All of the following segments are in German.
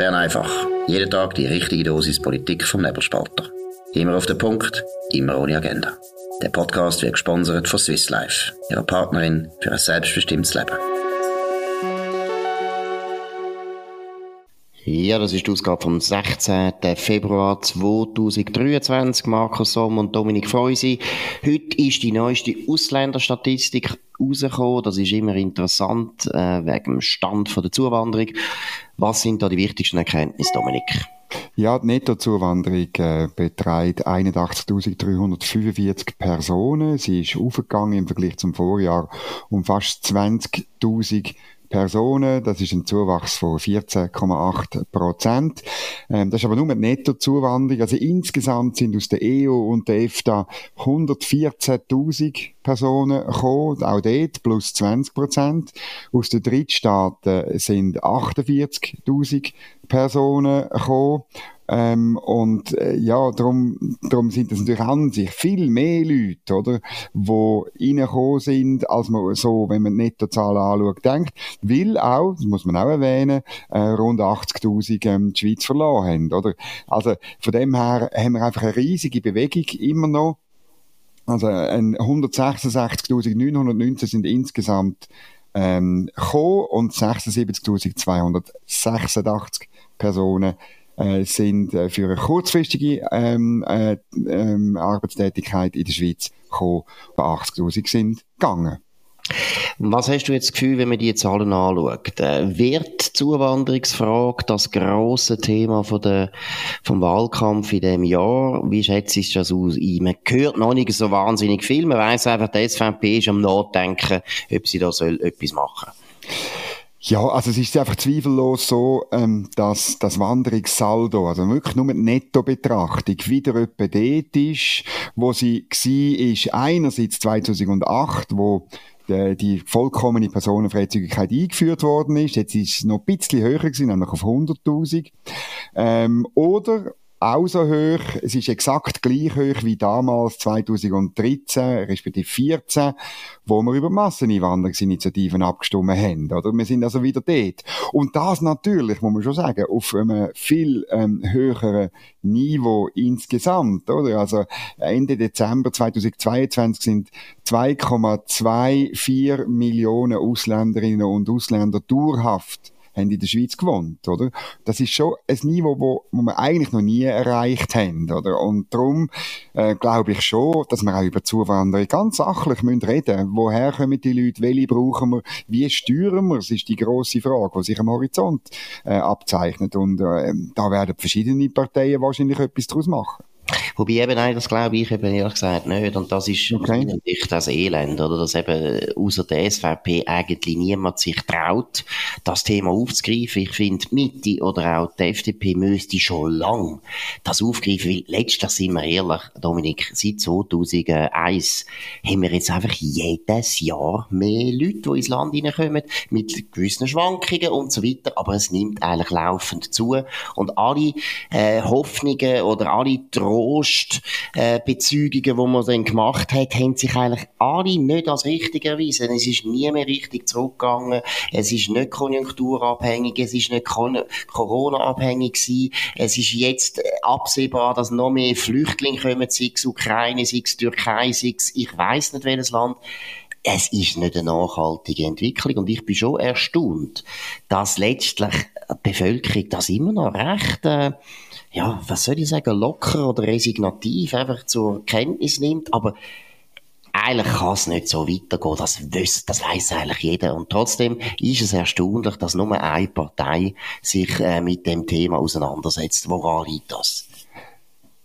Bern einfach. Jeden Tag die richtige Dosis Politik vom Nebelspalter. Immer auf den Punkt, immer ohne Agenda. Der Podcast wird gesponsert von Swiss Life, ihrer Partnerin für ein selbstbestimmtes Leben. Ja, das ist die Ausgabe vom 16. Februar 2023. Markus Somm und Dominik Feusi. Heute ist die neueste Ausländerstatistik rausgekommen. Das ist immer interessant, äh, wegen dem Stand von der Zuwanderung. Was sind da die wichtigsten Erkenntnisse, Dominik? Ja, die Nettozuwanderung äh, beträgt 81.345 Personen. Sie ist aufgegangen im Vergleich zum Vorjahr um fast 20.000 Personen. Das ist ein Zuwachs von 14,8 Prozent. Ähm, das ist aber nur die Nettozuwanderung. Also insgesamt sind aus der EU und der EFTA 114.000 Personen gekommen, auch dort plus 20 Prozent. Aus den Drittstaaten sind 48.000 Personen gekommen. Ähm, und äh, ja, darum, darum sind es natürlich an sich viel mehr Leute, oder, wo reingekommen sind, als man so, wenn man die Nettozahlen anschaut, denkt. Weil auch, das muss man auch erwähnen, äh, rund 80'000 ähm, die Schweiz verloren haben, oder? Also von dem her haben wir einfach eine riesige Bewegung immer noch. Also 166.919 sind insgesamt ähm, gekommen und 76.286 Personen äh, sind äh, für eine kurzfristige ähm, äh, ähm, Arbeitstätigkeit in der Schweiz gekommen, bei 80'000 sind gegangen. Was hast du jetzt das Gefühl, wenn man die Zahlen anschaut? Äh, wird die Zuwanderungsfrage das grosse Thema von der, vom Wahlkampf in diesem Jahr? Wie schätzt du das aus? Man hört noch nicht so wahnsinnig viel. Man weiss einfach, die SVP ist am Nachdenken, ob sie da soll etwas machen soll. Ja, also es ist einfach zweifellos so, ähm, dass das Wanderungssaldo, also wirklich nur die Nettobetrachtung, wieder etwa dort ist, wo sie war, ist einerseits 2008, wo die, die vollkommene Personenfreizügigkeit eingeführt worden ist. Jetzt ist es noch ein bisschen höher gewesen, nämlich auf 100.000. Ähm, oder auch so hoch. Es ist exakt gleich hoch wie damals 2013, respektive 2014, wo wir über Masseneinwanderungsinitiativen abgestimmt haben. Oder? Wir sind also wieder dort. Und das natürlich, muss man schon sagen, auf einem viel ähm, höheren Niveau insgesamt. Oder? Also Ende Dezember 2022 sind 2,24 Millionen Ausländerinnen und Ausländer dauerhaft haben in der Schweiz gewohnt, oder? Das ist schon ein Niveau, wo, wo wir eigentlich noch nie erreicht haben, oder? Und darum äh, glaube ich schon, dass wir auch über Zuwanderung ganz sachlich müssen reden Woher kommen die Leute? Welche brauchen wir? Wie steuern wir? Das ist die grosse Frage, die sich am Horizont äh, abzeichnet. Und äh, da werden verschiedene Parteien wahrscheinlich etwas daraus machen. Wobei eben, nein, das glaube ich eben ehrlich gesagt nicht. Und das ist okay. Sicht das Elend, oder? Dass eben außer der SVP eigentlich niemand sich traut, das Thema aufzugreifen. Ich finde, Mitte oder auch die FDP müsste schon lang das aufgreifen, weil letztlich sind wir ehrlich, Dominik, seit 2001 haben wir jetzt einfach jedes Jahr mehr Leute, die ins Land hineinkommen, mit gewissen Schwankungen und so weiter, aber es nimmt eigentlich laufend zu. Und alle äh, Hoffnungen oder alle Drohungen Trostbezeugungen, äh, die man dann gemacht hat, haben sich eigentlich alle nicht als richtig erwiesen. Es ist nie mehr richtig zurückgegangen. Es ist nicht konjunkturabhängig. Es ist nicht Corona-abhängig. Es ist jetzt absehbar, dass noch mehr Flüchtlinge kommen, sei es Ukraine, sei es Türkei, sei es ich weiss nicht welches Land es ist nicht eine nachhaltige Entwicklung und ich bin schon erstaunt, dass letztlich die Bevölkerung das immer noch recht äh, ja, was soll ich sagen, locker oder resignativ einfach zur Kenntnis nimmt, aber eigentlich kann es nicht so weitergehen, das, weiss, das weiss eigentlich jeder. Und trotzdem ist es erstaunlich, dass nur eine Partei sich äh, mit dem Thema auseinandersetzt. Woran liegt das?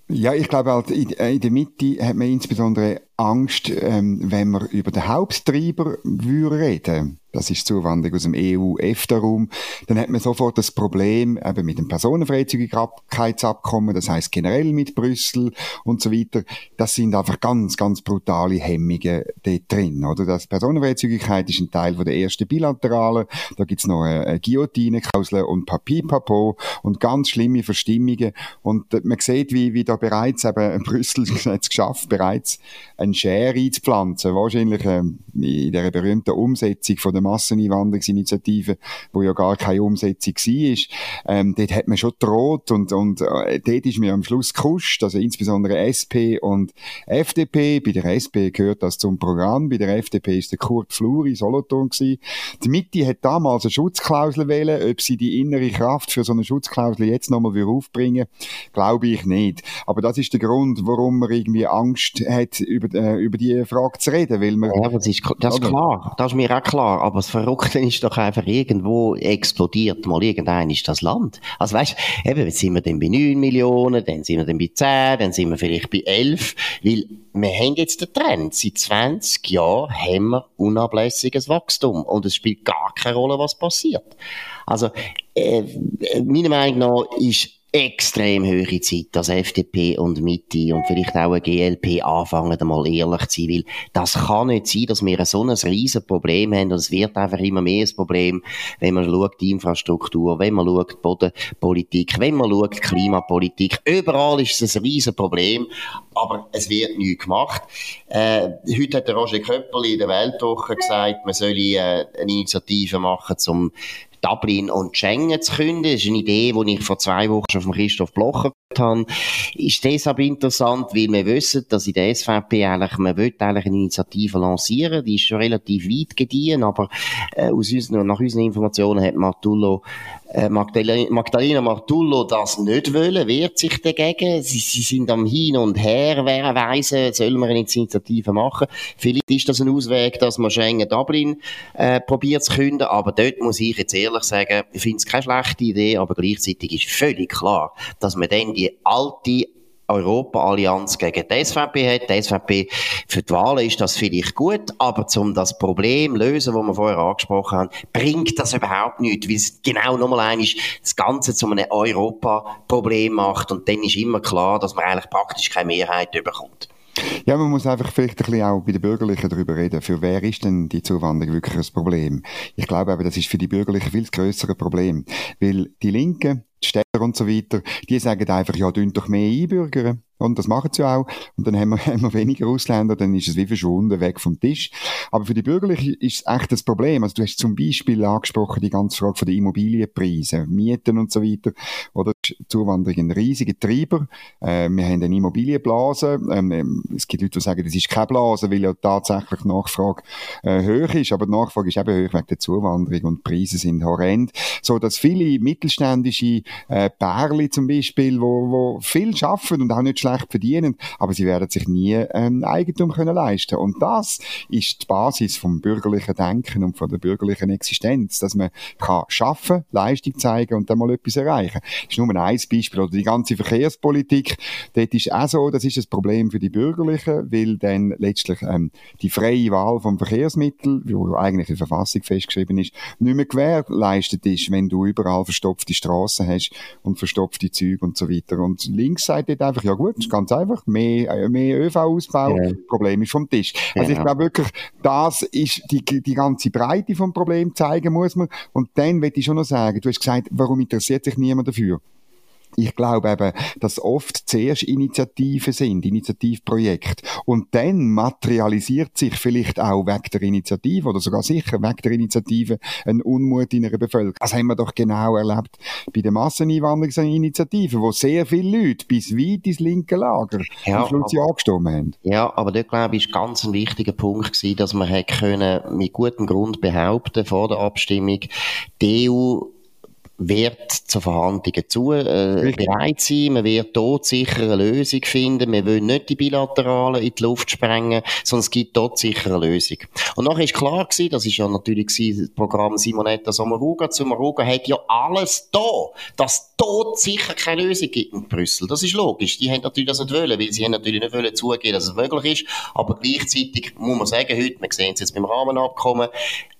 Ja, ich glaube halt, in, äh, in der Mitte hat man insbesondere Angst, ähm, wenn wir über den Haupttreiber reden das ist Zuwanderung aus dem EU-EFTA-Raum, dann hat man sofort das Problem eben mit dem Personenfreizügigkeitsabkommen, das heißt generell mit Brüssel und so weiter. Das sind einfach ganz, ganz brutale Hemmungen dort drin, oder? Das Personenfreizügigkeit ist ein Teil von der ersten Bilateralen, da gibt's noch eine, Guillotine-Klausel und Papipapo und ganz schlimme Verstimmungen und man sieht, wie, wie da bereits eben Brüssel es geschafft, bereits einen Share einzupflanzen. Wahrscheinlich ähm, in der berühmten Umsetzung von der Masseneinwanderungsinitiative, wo ja gar keine Umsetzung war, ähm, dort hat man schon droht und, und äh, dort ist mir am Schluss gekuscht, also insbesondere SP und FDP. Bei der SP gehört das zum Programm, bei der FDP ist der Kurt Fluri Solothurn gewesen. Die Mitte hat damals eine Schutzklausel wählen, ob sie die innere Kraft für so eine Schutzklausel jetzt nochmal aufbringen, glaube ich nicht. Aber das ist der Grund, warum man irgendwie Angst hat, über, äh, über die Frage zu reden, weil man... Ja, das ist, das ist klar, das ist mir auch klar, aber das Verrückte ist doch einfach, irgendwo explodiert mal irgendein ist das Land. Also weißt, eben, jetzt sind wir dann bei 9 Millionen, dann sind wir dann bei 10, dann sind wir vielleicht bei 11, weil wir haben jetzt den Trend, seit 20 Jahren haben wir unablässiges Wachstum und es spielt gar keine Rolle, was passiert. Also, äh, meiner Meinung nach ist extrem hohe Zeit, dass FDP und Mitte und vielleicht auch ein GLP anfangen, einmal ehrlich zu sein, weil das kann nicht sein, dass wir so ein riesen Problem haben und es wird einfach immer mehr ein Problem, wenn man schaut die Infrastruktur, wenn man schaut die Bodenpolitik, wenn man schaut die Klimapolitik, überall ist es ein riesen Problem, aber es wird nichts gemacht. Äh, heute hat der Roger Köpperli in der Weltwoche gesagt, man solle äh, eine Initiative machen, um Dublin und Schengen zu künden. Das ist eine Idee, die ich vor zwei Wochen schon von Christoph Blocher gehört habe. Ist deshalb interessant, weil wir wissen, dass in der SVP eigentlich, man will eigentlich eine Initiative lancieren. Die ist schon relativ weit gediehen, aber äh, aus unseren, nach unseren Informationen hat Martullo Magdalena, Magdalena Martullo das nicht wollen, wehrt sich dagegen. Sie, sie sind am Hin und Her weisen, sollen wir eine Initiative machen. Vielleicht ist das ein Ausweg, dass man Schengen Dublin äh, probiert zu künden, aber dort muss ich jetzt ehrlich sagen, ich finde es keine schlechte Idee, aber gleichzeitig ist völlig klar, dass man dann die alte Europa-Allianz gegen die SVP hat. Die SVP für die Wahlen ist das vielleicht gut, aber um das Problem lösen, das wir vorher angesprochen haben, bringt das überhaupt nichts, weil es genau nochmal einmal das Ganze zu einem Europa-Problem macht und dann ist immer klar, dass man eigentlich praktisch keine Mehrheit bekommt. Ja, man muss einfach vielleicht ein bisschen auch bei den Bürgerlichen darüber reden. Für wer ist denn die Zuwanderung wirklich ein Problem? Ich glaube aber, das ist für die Bürgerlichen viel größere Problem. Weil die Linken, die Städter und so weiter, die sagen einfach, ja, dünn doch mehr einbürgern. Und das machen sie auch. Und dann haben wir, haben wir weniger Ausländer, dann ist es wie verschwunden, weg vom Tisch. Aber für die Bürgerlichen ist es echt das Problem. Also du hast zum Beispiel angesprochen die ganze Frage von den Immobilienpreisen, Mieten und so weiter. Oder Zuwanderung ein riesiger Treiber. Äh, wir haben eine Immobilienblase. Ähm, ähm, es gibt Leute, die sagen, das ist keine Blase, weil ja tatsächlich die Nachfrage äh, hoch ist. Aber die Nachfrage ist eben hoch wegen der Zuwanderung und die Preise sind horrend. So dass viele mittelständische äh, Pärli zum Beispiel, wo, wo viel schaffen und auch nicht schlecht verdienen, aber sie werden sich nie ähm, Eigentum können leisten. Und das ist die Basis vom bürgerlichen Denken und von der bürgerlichen Existenz, dass man kann schaffen, Leistung zeigen und dann mal etwas erreichen. Das ist nur ein Beispiel. Oder die ganze Verkehrspolitik, dort ist auch so, das ist ein Problem für die Bürgerlichen, weil dann letztlich ähm, die freie Wahl vom Verkehrsmittel, wo eigentlich in der Verfassung festgeschrieben ist, nicht mehr gewährleistet ist, wenn du überall verstopfte Straßen hast und verstopfte Züge und so weiter. Und links sagt dort einfach, ja gut, ganz einfach, mehr, äh, mehr ÖV-Ausbau, ja. Problem ist vom Tisch. Also ja. ich glaube wirklich, das ist die, die ganze Breite vom Problem zeigen muss man. Und dann will ich schon noch sagen, du hast gesagt, warum interessiert sich niemand dafür? Ich glaube eben, dass oft zuerst Initiativen sind, Initiativprojekte. Und dann materialisiert sich vielleicht auch wegen der Initiative oder sogar sicher wegen der Initiative ein Unmut in einer Bevölkerung. Das haben wir doch genau erlebt bei der Masseneinwanderungsinitiative, wo sehr viele Leute bis weit ins linke Lager ja, am Schluss angestimmt haben. Ja, aber dort glaube ich, ist ganz ein wichtiger Punkt gewesen, dass man können mit gutem Grund behaupten vor der Abstimmung, die EU wird zu Verhandlungen zu äh, bereit sein. Man wird dort sicher eine Lösung finden. Wir wollen nicht die Bilateralen in die Luft sprengen, sondern es gibt dort sicher eine Lösung. Und nachher ist klar gewesen, das ist ja natürlich das Programm Simonetta Sommaruga. Sommaruga hat ja alles da, dass dort sicher keine Lösung gibt in Brüssel. Das ist logisch. Die haben natürlich das nicht wollen, weil sie haben natürlich nicht wollen zugeben, dass es möglich ist. Aber gleichzeitig muss man sagen, heute, wir sehen es jetzt beim Rahmenabkommen,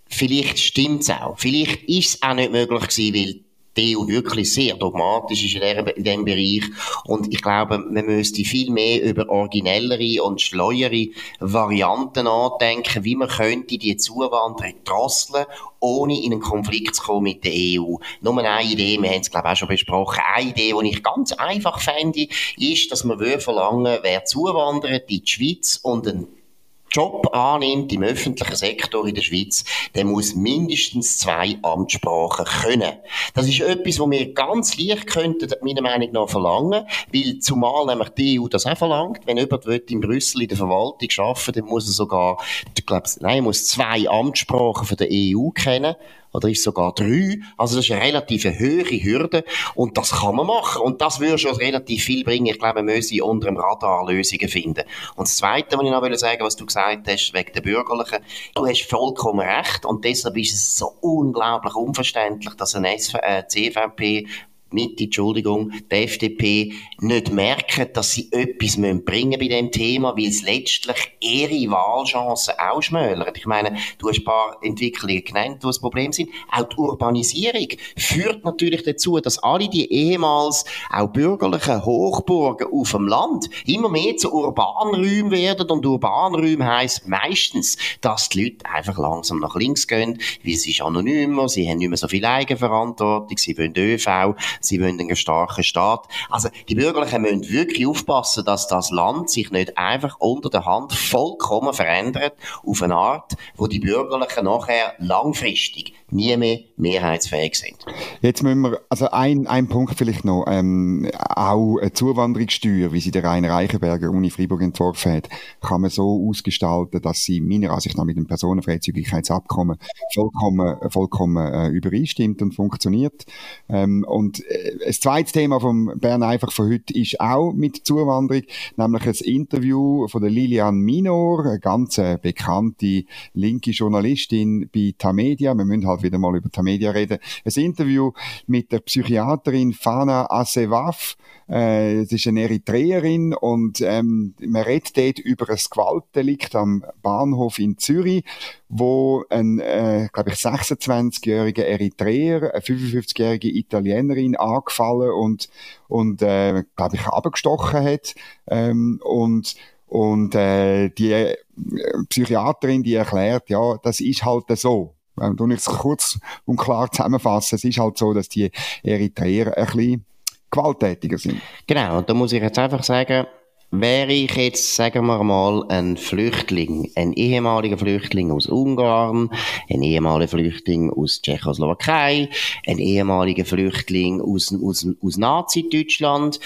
vielleicht stimmt's auch. Vielleicht ist es auch nicht möglich gewesen, weil EU wirklich sehr dogmatisch ist in, in diesem Bereich. Und ich glaube, man müsste viel mehr über originellere und schleuere Varianten nachdenken, wie man könnte die Zuwanderung drosseln, ohne in einen Konflikt zu kommen mit der EU. Nur eine Idee, wir haben es glaube ich auch schon besprochen, eine Idee, die ich ganz einfach fände, ist, dass man verlangen wer zuwandert in die Schweiz und einen Job annimmt im öffentlichen Sektor in der Schweiz, der muss mindestens zwei Amtssprachen können. Das ist etwas, was wir ganz leicht könnten, meiner Meinung nach, verlangen, weil zumal nämlich die EU das auch verlangt. Wenn jemand in Brüssel in der Verwaltung arbeiten dann muss er sogar, ich glaube, nein, muss zwei Amtssprachen von der EU kennen oder ist sogar drei. Also das ist eine relativ hohe Hürde und das kann man machen und das würde schon relativ viel bringen. Ich glaube, wir müssen unter dem Radar Lösungen finden. Und das Zweite, was ich noch sagen was du gesagt hast, wegen der Bürgerlichen, du hast vollkommen recht und deshalb ist es so unglaublich unverständlich, dass eine SV äh, CVP Mitte, Entschuldigung, die FDP nicht merken, dass sie etwas bringen müssen bei dem Thema, weil es letztlich ihre Wahlchancen auch schmälern. Ich meine, du hast ein paar Entwicklungen genannt, die das Problem sind. Auch die Urbanisierung führt natürlich dazu, dass alle die ehemals auch bürgerlichen Hochburgen auf dem Land immer mehr zu Urbanräumen werden und Urbanräume heisst meistens, dass die Leute einfach langsam nach links gehen, weil sie ist anonymer, sie haben nicht mehr so viel Eigenverantwortung, sie wollen ÖV, sie wollen einen starken Staat. Also die Bürgerlichen müssen wirklich aufpassen, dass das Land sich nicht einfach unter der Hand vollkommen verändert auf eine Art, wo die Bürgerlichen nachher langfristig nie mehr mehrheitsfähig sind. Jetzt müssen wir, also ein, ein Punkt vielleicht noch, ähm, auch eine Zuwanderungssteuer, wie sie der Rainer Reichenberger Uni Freiburg entworfen hat, kann man so ausgestalten, dass sie meiner Ansicht nach mit dem Personenfreizügigkeitsabkommen vollkommen, vollkommen äh, übereinstimmt und funktioniert. Ähm, und äh, das zweite Thema vom Bern einfach von heute ist auch mit Zuwanderung, nämlich ein Interview von der Lilian Minor, eine ganz äh, bekannte linke Journalistin bei Tamedia. Wir müssen halt wieder mal über Tamedia reden. Ein Interview mit der Psychiaterin Fana Asewaf. Äh, es ist eine Eritreerin und ähm, man redet dort über ein Gewaltdelikt am Bahnhof in Zürich, wo ein, äh, glaube ich, 26-jähriger Eritreer, eine 55-jährige Italienerin angefallen und, und äh, glaube ich, abgestochen hat. Ähm, und und äh, die äh, Psychiaterin, die erklärt, ja, das ist halt so. Wenn du es kurz und klar zusammenfassen, es ist halt so, dass die Eritreer ein bisschen gewalttätiger sind. Genau, und da muss ich jetzt einfach sagen, Wäre ich jetzt, sagen wir mal, ein Flüchtling, ein ehemaliger Flüchtling aus Ungarn, ein ehemaliger Flüchtling aus Tschechoslowakei, ein ehemaliger Flüchtling aus, aus, aus Nazi-Deutschland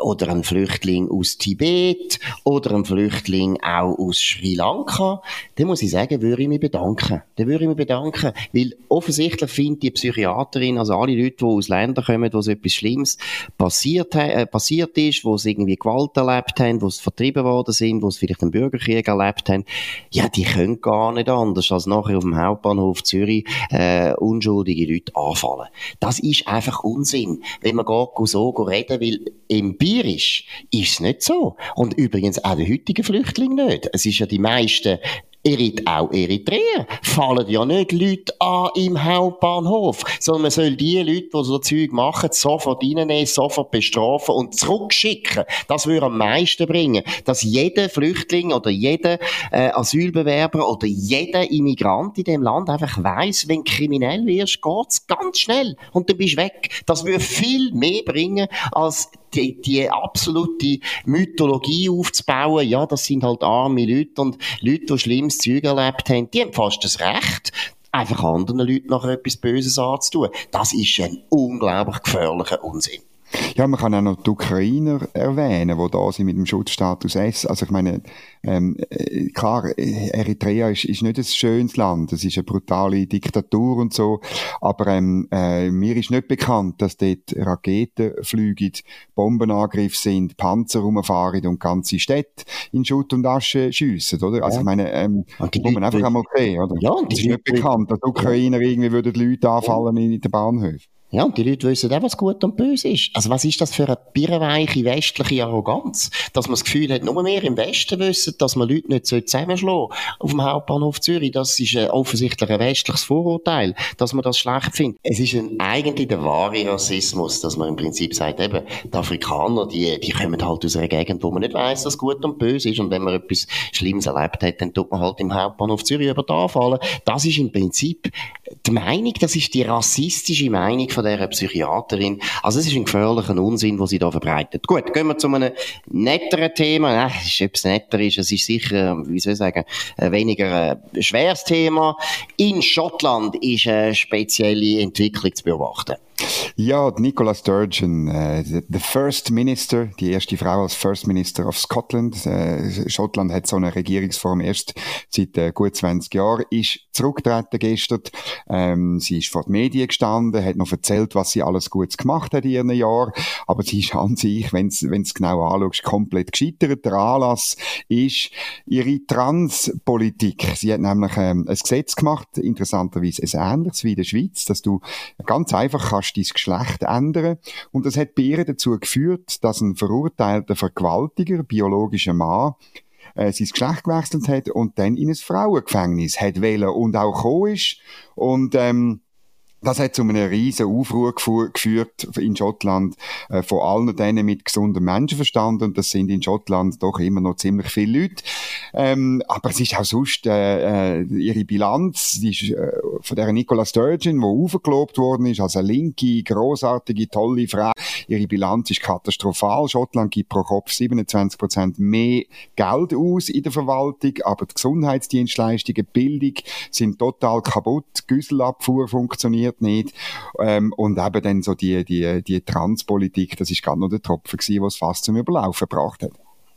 oder ein Flüchtling aus Tibet oder ein Flüchtling auch aus Sri Lanka, dann muss ich sagen, würde ich mich bedanken. Dann würde ich mich bedanken, weil offensichtlich findet die Psychiaterin, also alle Leute, die aus Ländern kommen, wo so etwas Schlimmes passiert, äh, passiert ist, wo sie irgendwie Gewalt erlebt haben, wo sie vertrieben worden sind, sie vielleicht einen Bürgerkrieg erlebt haben, ja, die können gar nicht anders, als nachher auf dem Hauptbahnhof Zürich äh, unschuldige Leute anfallen. Das ist einfach Unsinn, wenn man gar so reden will. Empirisch ist es nicht so. Und übrigens auch die heutigen Flüchtlinge nicht. Es ist ja die meisten Erit auch Eritreer fallen ja nicht Leute an im Hauptbahnhof, sondern man soll die Leute, die so Zeug machen, sofort reinnehmen, sofort bestrafen und zurückschicken. Das würde am meisten bringen, dass jeder Flüchtling oder jeder äh, Asylbewerber oder jeder Immigrant in dem Land einfach weiß, wenn du kriminell wirst, geht's ganz schnell und du bist weg. Das würde viel mehr bringen als die, die absolute Mythologie aufzubauen, ja, das sind halt arme Leute und Leute, die schlimmes Zeug erlebt haben, die haben fast das Recht, einfach anderen Leuten noch etwas Böses anzutun. Das ist ein unglaublich gefährlicher Unsinn. Ja, man kann auch noch die Ukrainer erwähnen, die da sind mit dem Schutzstatus S. Also ich meine, ähm, äh, klar, Eritrea ist, ist nicht ein schönes Land, es ist eine brutale Diktatur und so, aber ähm, äh, mir ist nicht bekannt, dass dort Raketen fliegen, Bombenangriffe sind, Panzer rumfahren und ganze Städte in Schutt und Asche schiessen, oder? Also ich meine, ähm, die muss man einfach einmal sehen, oder? Ja, und es ist nicht bekannt, dass die Ukrainer irgendwie würden die Leute anfallen in den Bahnhöfen. Ja, und die Leute wissen auch, was gut und böse ist. Also was ist das für eine birrenweiche westliche Arroganz? Dass man das Gefühl hat, nur mehr im Westen wissen, dass man Leute nicht zusammenschlagen soll auf dem Hauptbahnhof Zürich. Das ist äh, offensichtlich ein westliches Vorurteil, dass man das schlecht findet. Es ist ein, eigentlich der wahre Rassismus, dass man im Prinzip sagt, eben, die Afrikaner, die, die kommen halt aus einer Gegend, wo man nicht weiss, was gut und böse ist. Und wenn man etwas Schlimmes erlebt hat, dann tut man halt im Hauptbahnhof Zürich über da fallen. Das ist im Prinzip die Meinung, das ist die rassistische Meinung von dieser Psychiaterin. Also es ist ein gefährlicher Unsinn, den sie da verbreitet. Gut, gehen wir zu einem netteren Thema. Äh, ist, ob es netter ist, es ist sicher, wie soll ich sagen, ein weniger äh, schweres Thema. In Schottland ist eine spezielle Entwicklung zu beobachten. Ja, Nicola Sturgeon, äh, the First Minister, die erste Frau als First Minister of Scotland. Äh, Schottland hat so eine Regierungsform erst seit äh, gut 20 Jahren, ist zurückgetreten gestern. Ähm, sie ist vor den Medien gestanden, hat noch erzählt, was sie alles Gutes gemacht hat in ihren Jahren. Aber sie ist an sich, wenn es genau anschaust, komplett gescheitert. Der Anlass ist ihre Transpolitik. Sie hat nämlich ähm, ein Gesetz gemacht, interessanterweise ein ähnliches wie in der Schweiz, dass du ganz einfach kannst dein Geschlecht ändern. Und das hat bei ihr dazu geführt, dass ein verurteilter Vergewaltiger, biologischer Mann, äh, sein Geschlecht gewechselt hat und dann in ein Frauengefängnis hat wählen und auch gekommen ist. Und ähm, das hat zu einem riesen Aufruhr geführt in Schottland äh, von allen denen mit gesundem Menschenverstand und das sind in Schottland doch immer noch ziemlich viele Leute. Ähm, aber es ist auch sonst äh, äh, ihre Bilanz, die ist äh, von der Nicola Sturgeon, die aufgelobt worden ist als eine linke, großartige, tolle Frau. Ihre Bilanz ist katastrophal. Schottland gibt pro Kopf 27 Prozent mehr Geld aus in der Verwaltung, aber die Gesundheitsdienstleistungen, Bildung sind total kaputt. Güsselabfuhr funktioniert funktioniert nicht. Ähm, und eben dann so die, die, die Transpolitik, das ist gerade noch der Tropfen gewesen, was fast zum Überlaufen gebracht hat.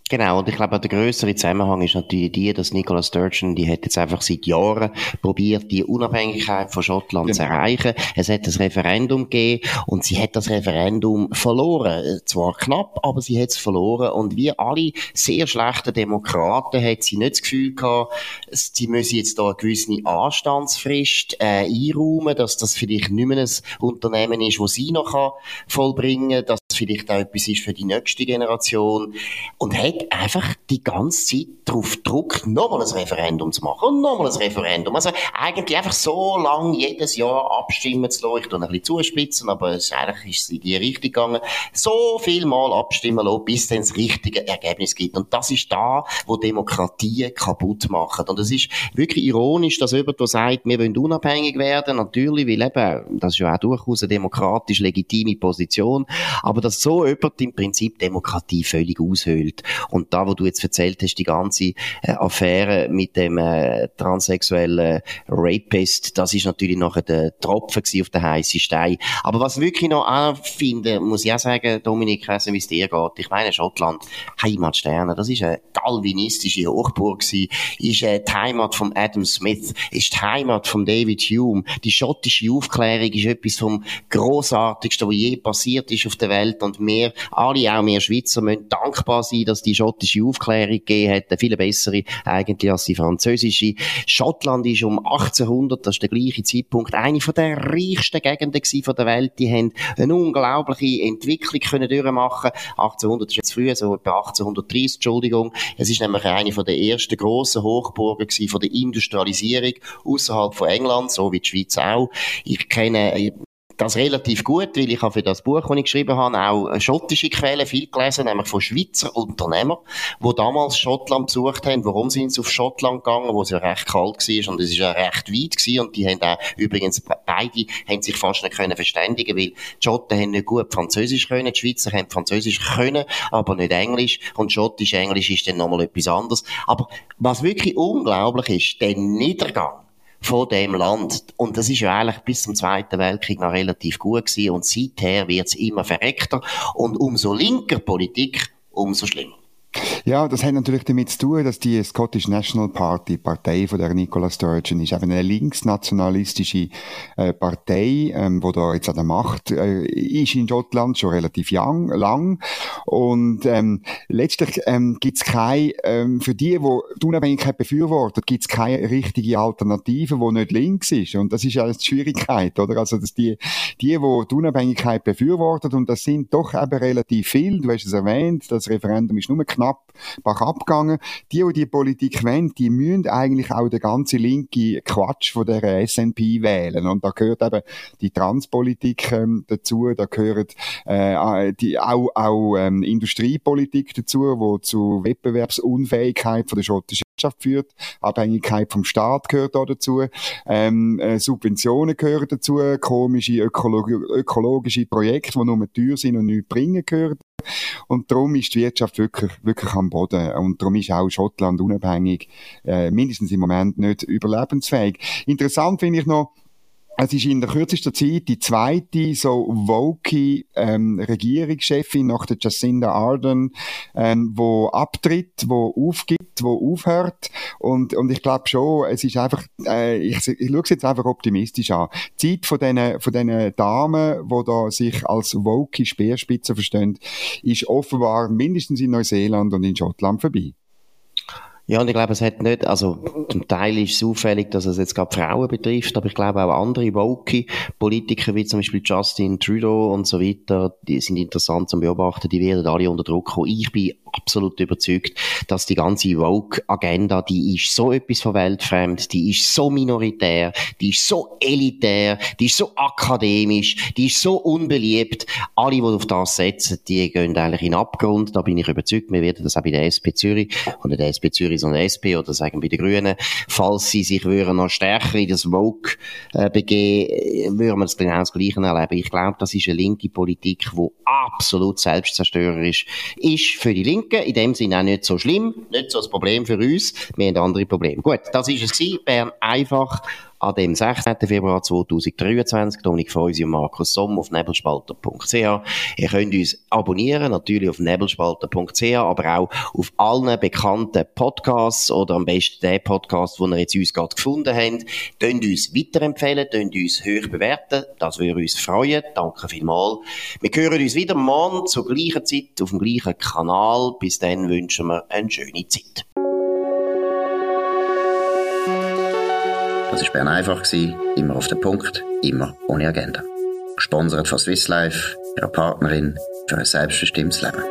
Genau, und ich glaube, der größere Zusammenhang ist natürlich die, dass Nicola Sturgeon, die hat jetzt einfach seit Jahren probiert, die Unabhängigkeit von Schottland genau. zu erreichen. Es hat ein Referendum gegeben und sie hat das Referendum verloren. Zwar knapp, aber sie hat es verloren. Und wie alle sehr schlechten Demokraten hat sie nicht das Gefühl gehabt, sie müssen jetzt da eine gewisse Anstandsfrist äh, einräumen, dass das vielleicht nicht mehr ein Unternehmen ist, das sie noch kann vollbringen kann, vielleicht auch etwas ist für die nächste Generation. Und hat einfach die ganze Zeit darauf gedruckt, nochmal ein Referendum zu machen und nochmal ein Referendum. Also eigentlich einfach so lange jedes Jahr abstimmen zu lassen. Ich tue ein bisschen zuspitzen, aber es, eigentlich ist es in die Richtung gegangen. So viel Mal abstimmen lassen, bis dann das richtige Ergebnis gibt. Und das ist da, wo Demokratien kaputt machen. Und es ist wirklich ironisch, dass jemand, der sagt, wir wollen unabhängig werden, natürlich, weil eben, das ist ja auch durchaus eine demokratisch legitime Position, aber dass so jemand im Prinzip Demokratie völlig aushöhlt. Und da, wo du jetzt erzählt hast, die ganze äh, Affäre mit dem äh, transsexuellen Rapist, das ist natürlich nachher der Tropfen auf den heißen Stein. Aber was wirklich noch anfinden, muss ich auch sagen, Dominik, wie es dir geht. Ich meine, Schottland, Heimatsterne, das ist eine calvinistische Hochburg gewesen, ist äh, die Heimat von Adam Smith, ist die Heimat von David Hume. Die schottische Aufklärung ist etwas vom Grossartigsten, was je passiert ist auf der Welt und wir, alle, auch wir Schweizer, müssen dankbar sein, dass die schottische Aufklärung gegeben hat, eine viel bessere eigentlich als die französische. Schottland ist um 1800, das ist der gleiche Zeitpunkt, eine von der reichsten Gegenden von der Welt. Die haben eine unglaubliche Entwicklung können durchmachen. 1800 ist jetzt früher, so etwa 1830, Entschuldigung. Es ist nämlich eine von der ersten grossen Hochburgen von der Industrialisierung außerhalb von England, so wie die Schweiz auch. Ich kenne das relativ gut, weil ich habe für das Buch, das ich geschrieben habe, auch schottische Quellen viel gelesen, nämlich von Schweizer Unternehmern, die damals Schottland besucht haben. Warum sind sie auf Schottland gegangen, wo es ja recht kalt war und es ist ja recht weit gewesen und die haben auch, übrigens, beide haben sich fast nicht können verständigen, weil die Schotten haben nicht gut Französisch können, die Schweizer haben Französisch können, aber nicht Englisch und schottisch Englisch ist dann nochmal etwas anderes. Aber was wirklich unglaublich ist, der Niedergang von dem Land. Und das ist ja eigentlich bis zum Zweiten Weltkrieg noch relativ gut gewesen. Und seither wird es immer verreckter. Und umso linker Politik, umso schlimmer. Ja, das hat natürlich damit zu tun, dass die Scottish National Party, Partei von der Nicola Sturgeon, ist eben eine linksnationalistische äh, Partei, ähm, wo da jetzt an der Macht äh, ist in Schottland schon relativ young, lang. Und ähm, letztlich ähm, gibt es keine, ähm, für die, die die Unabhängigkeit befürworten, gibt es keine richtige Alternative, die nicht links ist. Und das ist ja die Schwierigkeit, oder? Also, dass die, die, die die Unabhängigkeit befürworten, und das sind doch eben relativ viel, du hast es erwähnt, das Referendum ist nur knapp bach abgegangen. Die, die die Politik wollen, die müssen eigentlich auch den ganzen linke Quatsch von der SNP wählen. Und da gehört eben die Transpolitik ähm, dazu, da gehört äh, die, auch, auch ähm, Industriepolitik dazu, wo zu Wettbewerbsunfähigkeit von der schottischen Wirtschaft führt. Abhängigkeit vom Staat gehört da dazu. Ähm, äh, Subventionen gehören dazu. Komische ökologi ökologische Projekte, die nur teuer sind und nichts bringen, gehören. Und darum ist die Wirtschaft wirklich, wirklich am Boden. Und darum ist auch Schottland unabhängig, äh, mindestens im Moment nicht überlebensfähig. Interessant finde ich noch, es ist in der kürzesten Zeit die zweite so woke ähm, Regierungschefin nach der Jacinda Ardern, ähm, wo abtritt, wo aufgibt, wo aufhört und und ich glaube schon, es ist einfach, äh, ich, ich schaue es jetzt einfach optimistisch an. Die Zeit von diesen von diesen Damen, wo da sich als woke Speerspitze verstehen, ist offenbar mindestens in Neuseeland und in Schottland vorbei. Ja, und ich glaube, es hat nicht, also zum Teil ist es auffällig, dass es jetzt gerade Frauen betrifft, aber ich glaube auch andere woke Politiker, wie zum Beispiel Justin Trudeau und so weiter, die sind interessant zu beobachten, die werden alle unter Druck kommen. Ich bin absolut überzeugt, dass die ganze Woke-Agenda, die ist so etwas von weltfremd, die ist so minoritär, die ist so elitär, die ist so akademisch, die ist so unbeliebt. Alle, die auf das setzen, die gehen eigentlich in den Abgrund. Da bin ich überzeugt, wir werden das auch bei der SP Zürich oder der SP Zürich so eine SP oder sagen bei den Grünen, falls sie sich würden noch stärker in das Woke äh, begeben, würden wir das genau das Gleiche erleben. Ich glaube, das ist eine linke Politik, die absolut selbstzerstörerisch ist für die Linke Linken. In dem Sinne auch nicht so schlimm, nicht so das Problem für uns. Wir haben andere Probleme. Gut, das ist es. Bern einfach an dem 16. Februar 2023. Dominik Feusi und Markus Somm auf nebelspalter.ch. Ihr könnt uns abonnieren, natürlich auf nebelspalter.ch, aber auch auf allen bekannten Podcasts oder am besten den Podcast, den ihr jetzt uns gerade gefunden habt. Könnt uns weiterempfehlen, könnt uns hoch bewerten. Das würde uns freuen. Danke vielmals. Wir hören uns wieder morgen zur gleichen Zeit auf dem gleichen Kanal. Bis dann wünschen wir eine schöne Zeit. Das war Bern einfach, immer auf den Punkt, immer ohne Agenda. Gesponsert von Swiss Life, ihrer Partnerin für ein selbstbestimmtes Leben.